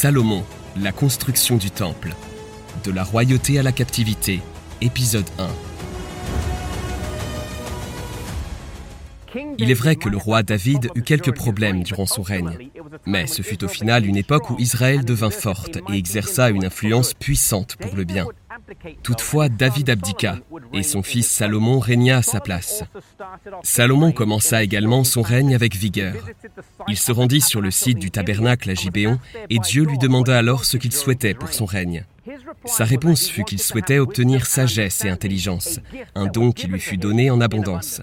Salomon, la construction du temple. De la royauté à la captivité, épisode 1. Il est vrai que le roi David eut quelques problèmes durant son règne, mais ce fut au final une époque où Israël devint forte et exerça une influence puissante pour le bien. Toutefois, David abdiqua et son fils Salomon régna à sa place. Salomon commença également son règne avec vigueur. Il se rendit sur le site du tabernacle à Gibéon et Dieu lui demanda alors ce qu'il souhaitait pour son règne. Sa réponse fut qu'il souhaitait obtenir sagesse et intelligence, un don qui lui fut donné en abondance.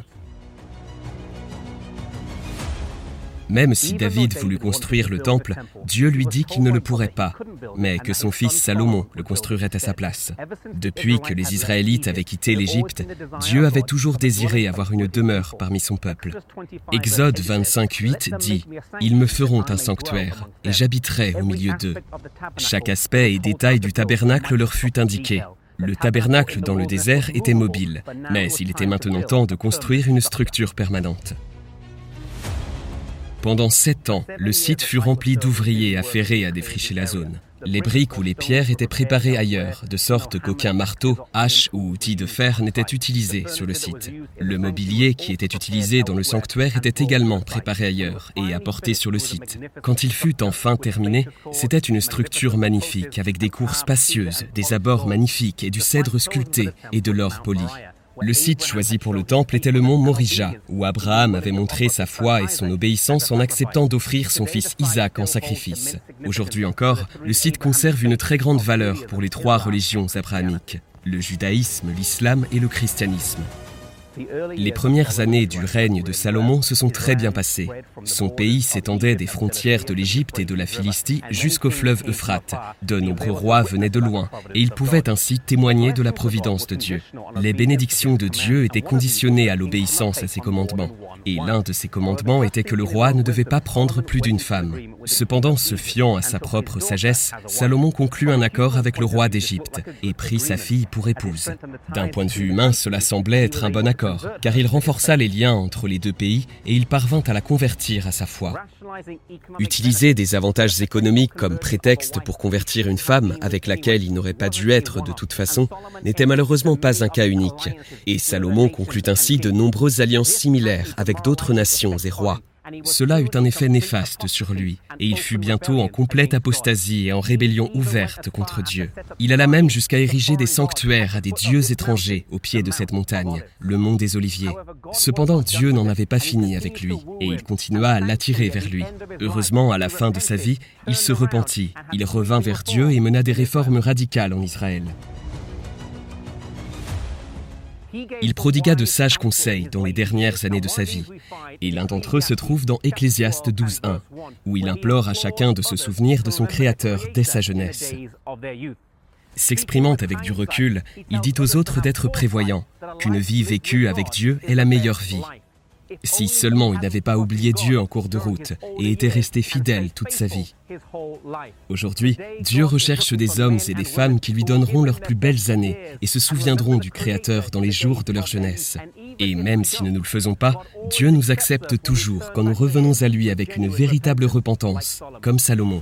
Même si David voulut construire le temple, Dieu lui dit qu'il ne le pourrait pas, mais que son fils Salomon le construirait à sa place. Depuis que les Israélites avaient quitté l'Égypte, Dieu avait toujours désiré avoir une demeure parmi son peuple. Exode 25.8 dit ⁇ Ils me feront un sanctuaire, et j'habiterai au milieu d'eux. Chaque aspect et détail du tabernacle leur fut indiqué. Le tabernacle dans le désert était mobile, mais il était maintenant temps de construire une structure permanente. Pendant sept ans, le site fut rempli d'ouvriers affairés à défricher la zone. Les briques ou les pierres étaient préparées ailleurs, de sorte qu'aucun marteau, hache ou outil de fer n'était utilisé sur le site. Le mobilier qui était utilisé dans le sanctuaire était également préparé ailleurs et apporté sur le site. Quand il fut enfin terminé, c'était une structure magnifique avec des cours spacieuses, des abords magnifiques et du cèdre sculpté et de l'or poli. Le site choisi pour le temple était le mont Morija, où Abraham avait montré sa foi et son obéissance en acceptant d'offrir son fils Isaac en sacrifice. Aujourd'hui encore, le site conserve une très grande valeur pour les trois religions abrahamiques, le judaïsme, l'islam et le christianisme. Les premières années du règne de Salomon se sont très bien passées. Son pays s'étendait des frontières de l'Égypte et de la Philistie jusqu'au fleuve Euphrate. De nombreux rois venaient de loin et ils pouvaient ainsi témoigner de la providence de Dieu. Les bénédictions de Dieu étaient conditionnées à l'obéissance à ses commandements. Et l'un de ces commandements était que le roi ne devait pas prendre plus d'une femme. Cependant, se fiant à sa propre sagesse, Salomon conclut un accord avec le roi d'Égypte et prit sa fille pour épouse. D'un point de vue humain, cela semblait être un bon car il renforça les liens entre les deux pays et il parvint à la convertir à sa foi. Utiliser des avantages économiques comme prétexte pour convertir une femme avec laquelle il n'aurait pas dû être de toute façon n'était malheureusement pas un cas unique, et Salomon conclut ainsi de nombreuses alliances similaires avec d'autres nations et rois. Cela eut un effet néfaste sur lui, et il fut bientôt en complète apostasie et en rébellion ouverte contre Dieu. Il alla même jusqu'à ériger des sanctuaires à des dieux étrangers au pied de cette montagne, le mont des Oliviers. Cependant, Dieu n'en avait pas fini avec lui, et il continua à l'attirer vers lui. Heureusement, à la fin de sa vie, il se repentit, il revint vers Dieu et mena des réformes radicales en Israël. Il prodigua de sages conseils dans les dernières années de sa vie, et l'un d'entre eux se trouve dans Ecclésiaste 12.1, où il implore à chacun de se souvenir de son Créateur dès sa jeunesse. S'exprimant avec du recul, il dit aux autres d'être prévoyants, qu'une vie vécue avec Dieu est la meilleure vie, si seulement il n'avait pas oublié Dieu en cours de route et était resté fidèle toute sa vie. Aujourd'hui, Dieu recherche des hommes et des femmes qui lui donneront leurs plus belles années et se souviendront du Créateur dans les jours de leur jeunesse. Et même si nous ne le faisons pas, Dieu nous accepte toujours quand nous revenons à lui avec une véritable repentance, comme Salomon.